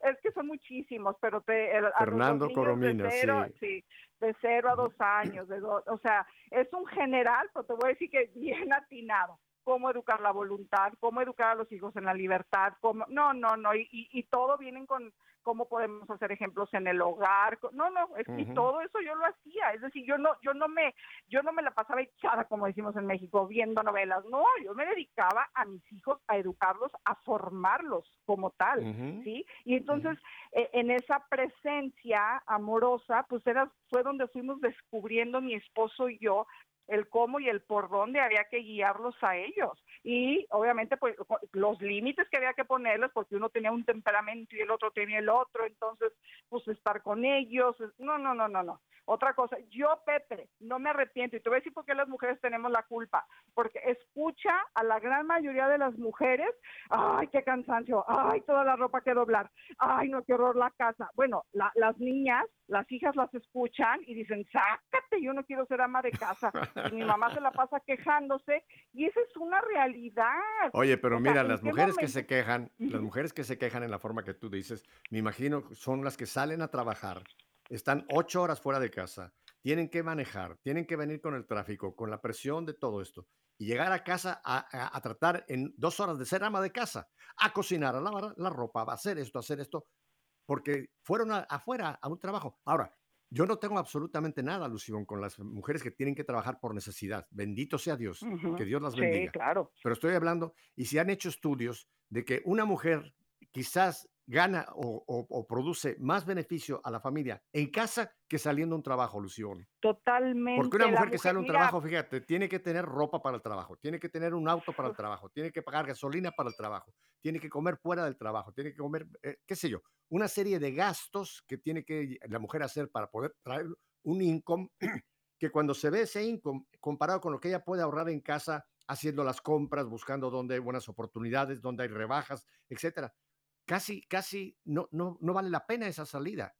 es que son muchísimos, pero te... Fernando Coromina, sí de cero a dos años, de o sea, es un general, pero te voy a decir que bien atinado cómo educar la voluntad, cómo educar a los hijos en la libertad, cómo, no, no, no, y, y, todo vienen con cómo podemos hacer ejemplos en el hogar, no, no, es, y todo eso yo lo hacía, es decir, yo no, yo no me, yo no me la pasaba echada, como decimos en México, viendo novelas, no, yo me dedicaba a mis hijos a educarlos, a formarlos como tal, ¿sí? Y entonces, e, en esa presencia amorosa, pues era, fue donde fuimos descubriendo mi esposo y yo el cómo y el por dónde había que guiarlos a ellos. Y obviamente pues los límites que había que ponerles porque uno tenía un temperamento y el otro tenía el otro, entonces pues estar con ellos, no, no, no, no, no. Otra cosa, yo Pepe, no me arrepiento y te voy a decir por qué las mujeres tenemos la culpa, porque escucha a la gran mayoría de las mujeres, ay, qué cansancio, ay, toda la ropa que doblar, ay, no, qué horror la casa. Bueno, las niñas, las hijas las escuchan y dicen, sácate, yo no quiero ser ama de casa. Y mi mamá se la pasa quejándose y esa es una realidad. Oye, pero mira, las mujeres que se quejan, las mujeres que se quejan en la forma que tú dices, me imagino son las que salen a trabajar están ocho horas fuera de casa, tienen que manejar, tienen que venir con el tráfico, con la presión de todo esto, y llegar a casa a, tratar en dos horas de ser ama de casa, a cocinar, a lavar la ropa, a hacer esto, a hacer esto, porque fueron afuera a un trabajo. Ahora, yo no tengo absolutamente nada, alusión con las mujeres que tienen que trabajar por necesidad. Bendito sea Dios, que Dios las bendiga. Sí, claro. Pero estoy hablando, y si han hecho estudios de que una mujer quizás gana o, produce más beneficio a la familia en casa que saliendo a un trabajo, Lución. Totalmente. Porque una mujer, que sale a un trabajo, fíjate, tiene que tener ropa para el trabajo, tiene que tener un auto para el trabajo, tiene que pagar gasolina para el trabajo, tiene que comer fuera del trabajo, tiene que comer, eh, qué sé yo, una serie de gastos que tiene que la mujer hacer para poder traer un income que cuando se ve ese income comparado con lo que ella puede ahorrar en casa haciendo las compras, buscando dónde hay buenas oportunidades, dónde hay rebajas, etcétera casi, casi no, no, no vale la pena esa salida.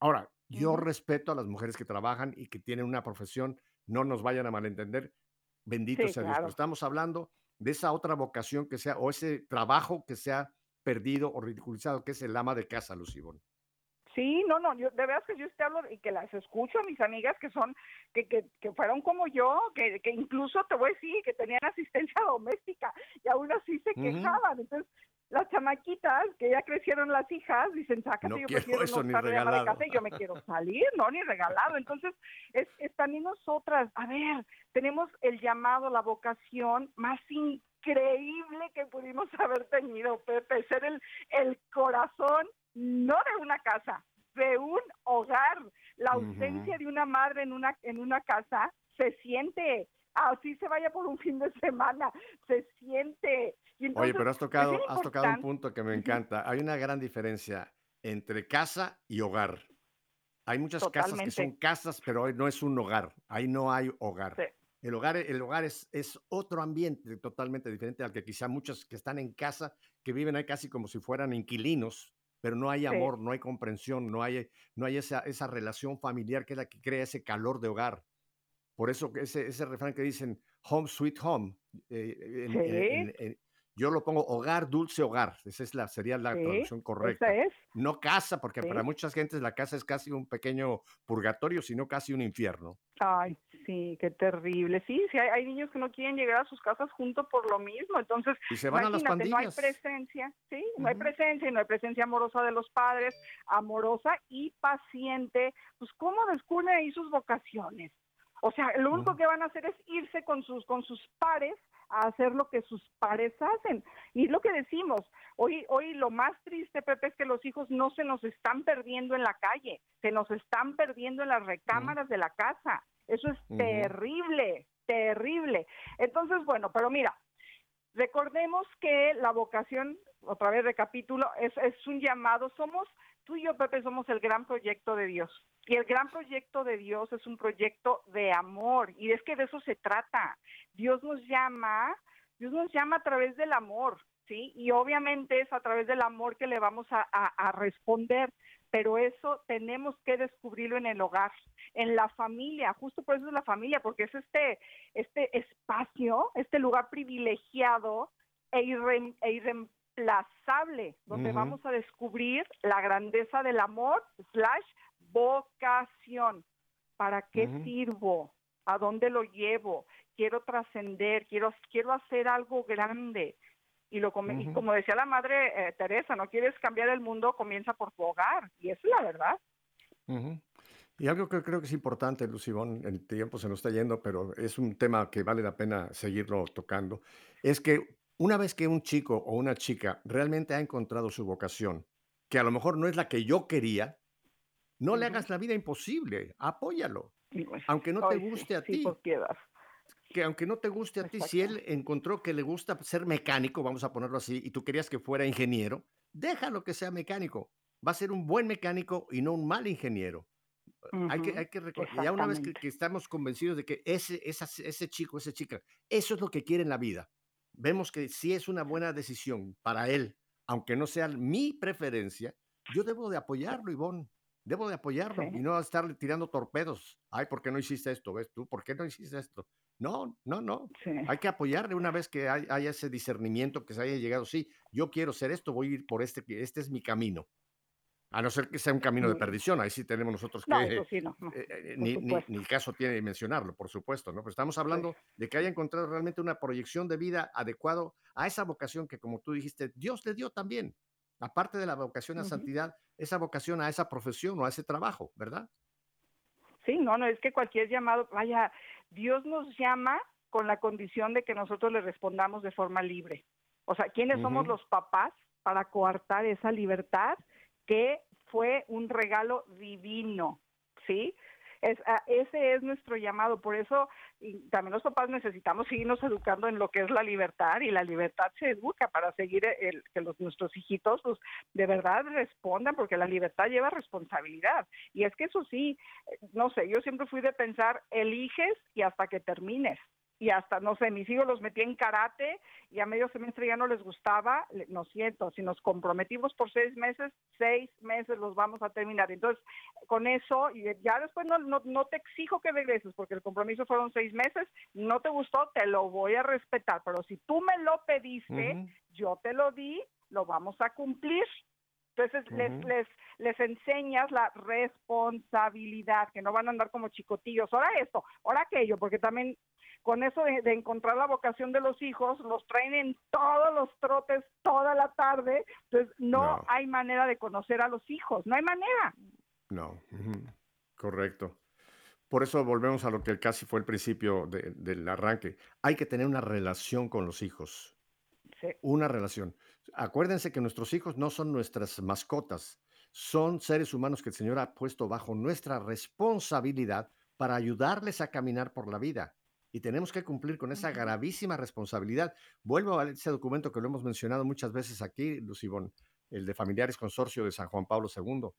Ahora, yo respeto a las mujeres que trabajan y que tienen una profesión, no nos vayan a malentender, bendito sea Dios, estamos hablando de esa otra vocación que sea, o ese trabajo que se ha perdido o ridiculizado, que es el ama de casa, Lucibón. Sí, no, no, yo, de veras que yo te hablo y que las escucho a mis amigas que son, que, que, que fueron como yo, que, que incluso te voy a decir que tenían asistencia doméstica y aún así se quejaban. Entonces, las chamaquitas que ya crecieron las hijas dicen, sácate, no yo prefiero eso, no estar de casa y yo me quiero salir, no, ni regalado. Entonces, es, es también nosotras, a ver, tenemos el llamado, la vocación más increíble que pudimos haber tenido, Pepe, ser el, el corazón, no de una casa, de un hogar. La ausencia de una madre en una, en una casa se siente, así se vaya por un fin de semana, se siente. Oye, pero has tocado, has tocado un punto que me encanta. Hay una gran diferencia entre casa y hogar. Hay muchas casas que son casas, pero hoy no es un hogar. Ahí no hay hogar. El hogar, el hogar es, es, otro ambiente totalmente diferente al que quizá muchos que están en casa, que viven ahí casi como si fueran inquilinos, pero no hay amor, no hay comprensión, no hay, no hay esa, esa relación familiar que es la que crea ese calor de hogar. Por eso ese, ese refrán que dicen home sweet home, eh, yo lo pongo hogar, dulce hogar. Esa es la, sería la traducción correcta. Es. No casa, porque para muchas gentes la casa es casi un pequeño purgatorio, sino casi un infierno. Ay, sí, qué terrible. Sí, sí, hay, niños que no quieren llegar a sus casas junto por lo mismo. Entonces, y se van a las pandillas. no hay presencia, sí, no hay presencia, no hay presencia amorosa de los padres, amorosa y paciente. Pues, ¿cómo descubren ahí sus vocaciones? O sea, lo único que van a hacer es irse con sus, con sus pares a hacer lo que sus pares hacen. Y lo que decimos, hoy, hoy lo más triste, Pepe, es que los hijos no se nos están perdiendo en la calle, se nos están perdiendo en las recámaras de la casa. Eso es terrible, terrible. Entonces, bueno, pero mira, Recordemos que la vocación, otra vez recapitulo, es, es un llamado. Somos, tú y yo, Pepe, somos el gran proyecto de Dios. Y el gran proyecto de Dios es un proyecto de amor. Y es que de eso se trata. Dios nos llama, Dios nos llama a través del amor, ¿sí? Y obviamente es a través del amor que le vamos a, responder pero eso tenemos que descubrirlo en el hogar, en la familia, justo por eso es la familia, porque es este, este espacio, este lugar privilegiado e, irre, e irreemplazable, donde uh -huh. vamos a descubrir la grandeza del amor slash vocación. ¿Para qué uh -huh. sirvo? ¿A dónde lo llevo? Quiero trascender, quiero, quiero hacer algo grande y lo uh -huh. y como decía la madre eh, Teresa, no quieres cambiar el mundo, comienza por tu hogar, y eso es la verdad. Uh -huh. Y algo que creo que es importante, Lucibón, el tiempo se nos está yendo, pero es un tema que vale la pena seguirlo tocando, es que una vez que un chico o una chica realmente ha encontrado su vocación, que a lo mejor no es la que yo quería, no uh -huh. le hagas la vida imposible, apóyalo, pues, aunque no te guste sí, a ti. Sí, por piedad que aunque no te guste a ti, si él encontró que le gusta ser mecánico, vamos a ponerlo así, y tú querías que fuera ingeniero, déjalo que sea mecánico. Va a ser un buen mecánico y no un mal ingeniero. Uh -huh. Hay que, hay que ya una vez que, que, estamos convencidos de que ese, esa, ese chico, esa chica, eso es lo que quiere en la vida. Vemos que si es una buena decisión para él, aunque no sea mi preferencia, yo debo de apoyarlo, Ivonne. Debo de apoyarlo sí. y no estarle tirando torpedos. Ay, ¿por qué no hiciste esto? ¿Ves tú? ¿Por qué no hiciste esto? No, no, no. Sí. Hay que apoyarle una vez que hay, haya ese discernimiento, que se haya llegado, sí, yo quiero ser esto, voy a ir por este, este es mi camino. A no ser que sea un camino de perdición, ahí sí tenemos nosotros que... No, eso sí, no, no, eh, ni, ni, ni, caso tiene mencionarlo, por supuesto, ¿no? Pero estamos hablando de que haya encontrado realmente una proyección de vida adecuado a esa vocación que, como tú dijiste, Dios le dio también. Aparte de la vocación a uh -huh. santidad, esa vocación a esa profesión o a ese trabajo, ¿verdad? Sí, no, no, es que cualquier llamado, vaya, Dios nos llama con la condición de que nosotros le respondamos de forma libre. O sea, ¿quiénes uh -huh. somos los papás para coartar esa libertad que fue un regalo divino? ¿Sí? Es, uh, ese es nuestro llamado, por eso también los papás necesitamos seguirnos educando en lo que es la libertad y la libertad se educa para seguir el, que los, nuestros hijitos pues, de verdad respondan porque la libertad lleva responsabilidad y es que eso sí, no sé, yo siempre fui de pensar eliges y hasta que termines y hasta, no sé, mis hijos los metí en karate y a medio semestre ya no les gustaba, no siento, si nos comprometimos por seis meses, seis meses los vamos a terminar. Entonces, con eso, y ya después no, no, no te exijo que regreses porque el compromiso fueron seis meses, no te gustó, te lo voy a respetar, pero si tú me lo pediste, uh -huh. yo te lo di, lo vamos a cumplir. Entonces uh -huh. les, les, les enseñas la responsabilidad, que no van a andar como chicotillos, ahora esto, ahora aquello, porque también con eso de, de, encontrar la vocación de los hijos, los traen en todos los trotes toda la tarde, entonces no, no. hay manera de conocer a los hijos, no hay manera. No, correcto. Por eso volvemos a lo que casi fue el principio de, del arranque. Hay que tener una relación con los hijos. Sí. Una relación. Acuérdense que nuestros hijos no son nuestras mascotas, son seres humanos que el Señor ha puesto bajo nuestra responsabilidad para ayudarles a caminar por la vida y tenemos que cumplir con esa gravísima responsabilidad. Vuelvo a ese documento que lo hemos mencionado muchas veces aquí, Lucibón, el de Familiares Consorcio de San Juan Pablo II.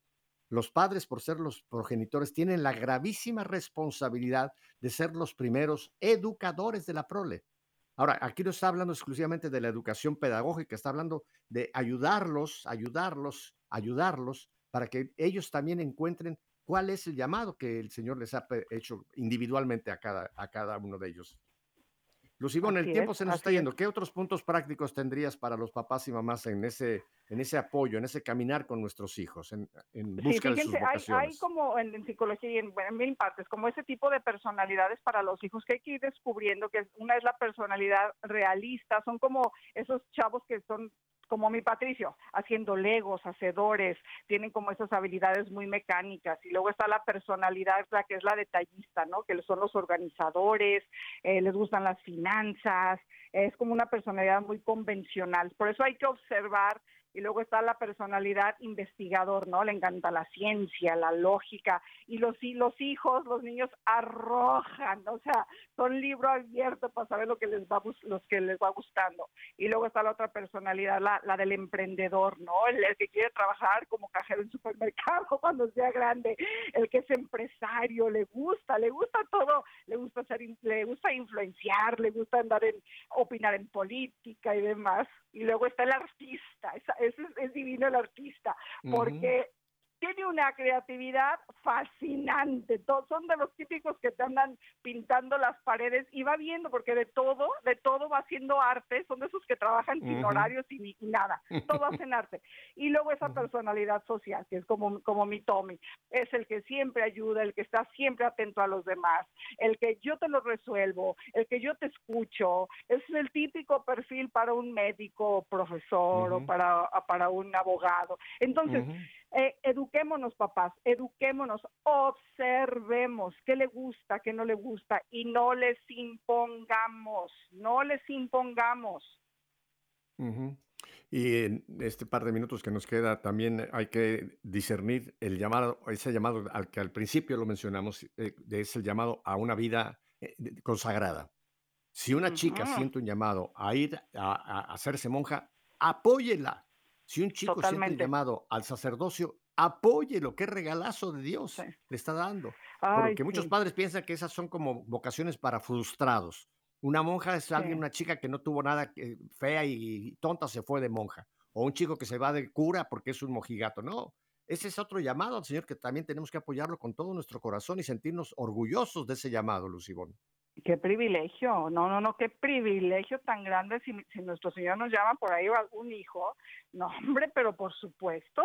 Los padres, por ser los progenitores, tienen la gravísima responsabilidad de ser los primeros educadores de la prole. Ahora, aquí no está hablando exclusivamente de la educación pedagógica, está hablando de ayudarlos, ayudarlos, ayudarlos para que ellos también encuentren cuál es el llamado que el Señor les ha hecho individualmente a cada, a cada uno de ellos. Lucibón, el tiempo es, se nos está yendo. Es. ¿Qué otros puntos prácticos tendrías para los papás y mamás en ese, en ese apoyo, en ese caminar con nuestros hijos, en, en busca sí, fíjense, de sus vocaciones? Hay, hay como en, en, psicología y en, en, mil partes, como ese tipo de personalidades para los hijos que hay que ir descubriendo, que una es la personalidad realista, son como esos chavos que son como mi Patricio, haciendo legos, hacedores, tienen como esas habilidades muy mecánicas. Y luego está la personalidad, la que es la detallista, ¿no? Que son los organizadores, eh, les gustan las finanzas, es como una personalidad muy convencional. Por eso hay que observar y luego está la personalidad investigador, ¿no? Le encanta la ciencia, la lógica y los los hijos, los niños arrojan, o sea, son libro abierto para saber lo que les va los que les va gustando. Y luego está la otra personalidad, la, la del emprendedor, ¿no? El, que quiere trabajar como cajero en supermercado cuando sea grande, el que es empresario, le gusta, le gusta todo, le gusta ser le gusta influenciar, le gusta andar en opinar en política y demás. Y luego está el artista, esa, es, es divino el artista, porque tiene una creatividad fascinante. Todos son de los típicos que te andan pintando las paredes y va viendo, porque de todo, de todo va haciendo arte. Son de esos que trabajan sin horarios y, nada. Todo hacen arte. Y luego esa personalidad social, que es como, como mi Tommy. Es el que siempre ayuda, el que está siempre atento a los demás, el que yo te lo resuelvo, el que yo te escucho. Es el típico perfil para un médico, profesor o para, para un abogado. Entonces, eh, eduquémonos, papás, eduquémonos, observemos qué le gusta, qué no le gusta y no les impongamos, no les impongamos. Y en este par de minutos que nos queda, también hay que discernir el llamado, ese llamado al que al principio lo mencionamos, eh, es el llamado a una vida eh, consagrada. Si una chica siente un llamado a ir a hacerse monja, apóyela si un chico siente el llamado al sacerdocio, apóyelo, qué regalazo de Dios le está dando. Porque muchos padres piensan que esas son como vocaciones para frustrados. Una monja es alguien, una chica que no tuvo nada fea y tonta se fue de monja. O un chico que se va de cura porque es un mojigato. No, ese es otro llamado al Señor que también tenemos que apoyarlo con todo nuestro corazón y sentirnos orgullosos de ese llamado, Lucibón. Qué privilegio, no, no, no, qué privilegio tan grande si, si nuestro Señor nos llama por ahí algún hijo. No, hombre, pero por supuesto.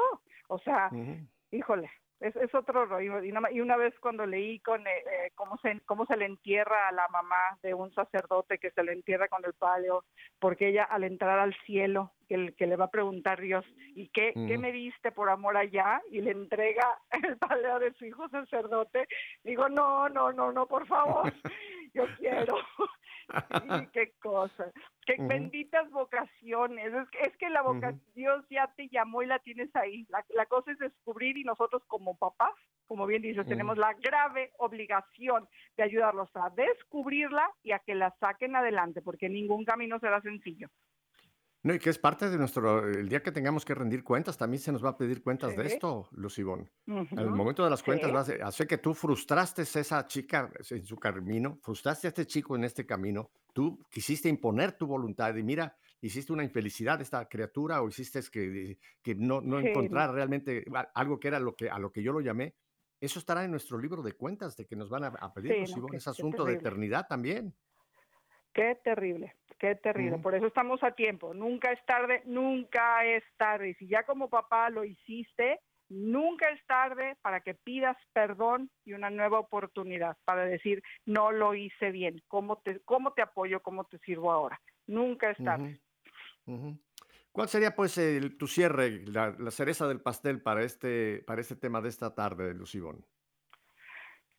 O sea, híjole, es, es otro rollo. Y una, y una vez cuando leí con eh, eh, cómo, se, cómo se le entierra a la mamá de un sacerdote que se le entierra con el palio, porque ella al entrar al cielo, que, que le va a preguntar Dios, ¿y qué, qué me diste por amor allá? Y le entrega el palio de su hijo sacerdote. Digo, no, no, no, no, por favor. yo quiero. qué cosa. Qué benditas vocaciones. Es que, es que la vocación, Dios ya te llamó y la tienes ahí. La, la, cosa es descubrir y nosotros como papás, como bien dices, tenemos la grave obligación de ayudarlos a descubrirla y a que la saquen adelante, porque ningún camino será sencillo. No, y que es parte de nuestro, el día que tengamos que rendir cuentas, también se nos va a pedir cuentas de esto, Lucibón. En el momento de las cuentas, vas a hacer que tú frustraste a esa chica en su camino, frustraste a este chico en este camino, tú quisiste imponer tu voluntad y mira, hiciste una infelicidad a esta criatura o hiciste que, que no, no encontrar realmente algo que era lo que, a lo que yo lo llamé. Eso estará en nuestro libro de cuentas de que nos van a, pedir, Lucibón, es asunto de eternidad también. Qué terrible, qué terrible. Por eso estamos a tiempo. Nunca es tarde, nunca es tarde. Y si ya como papá lo hiciste, nunca es tarde para que pidas perdón y una nueva oportunidad para decir, no lo hice bien, ¿cómo te, cómo te apoyo, cómo te sirvo ahora? Nunca es tarde. ¿Cuál sería pues el, tu cierre, la, cereza del pastel para este, para este tema de esta tarde, Lucibón?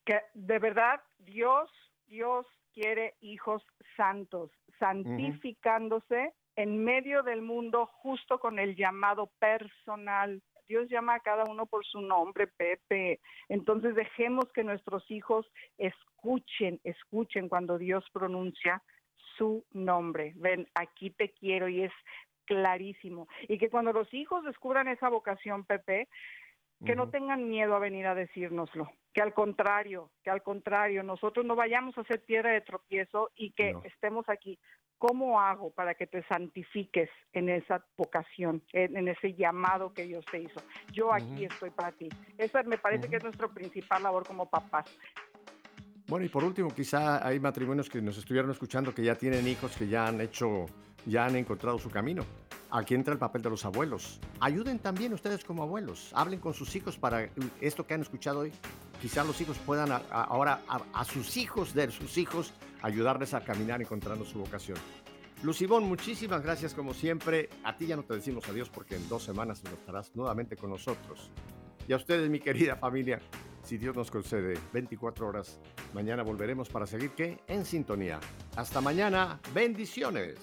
Que de verdad Dios, Dios quiere hijos santos, santificándose en medio del mundo justo con el llamado personal. Dios llama a cada uno por su nombre, Pepe. Entonces dejemos que nuestros hijos escuchen, escuchen cuando Dios pronuncia su nombre. Ven, aquí te quiero y es clarísimo. Y que cuando los hijos descubran esa vocación, Pepe, que no tengan miedo a venir a decírnoslo, que al contrario, que al contrario, nosotros no vayamos a ser piedra de tropiezo y que estemos aquí. ¿Cómo hago para que te santifiques en esa vocación, en, ese llamado que Dios te hizo? Yo aquí estoy para ti. Esa me parece que es nuestra principal labor como papás. Bueno, y por último, quizá hay matrimonios que nos estuvieron escuchando que ya tienen hijos, que ya han hecho, ya han encontrado su camino. Aquí entra el papel de los abuelos. Ayuden también ustedes como abuelos. Hablen con sus hijos para esto que han escuchado hoy. Quizá los hijos puedan ahora a, sus hijos de sus hijos ayudarles a caminar encontrando su vocación. Lucibón, muchísimas gracias como siempre. A ti ya no te decimos adiós porque en dos semanas estarás nuevamente con nosotros. Y a ustedes, mi querida familia, si Dios nos concede 24 horas, mañana volveremos para seguir que en sintonía. Hasta mañana, bendiciones.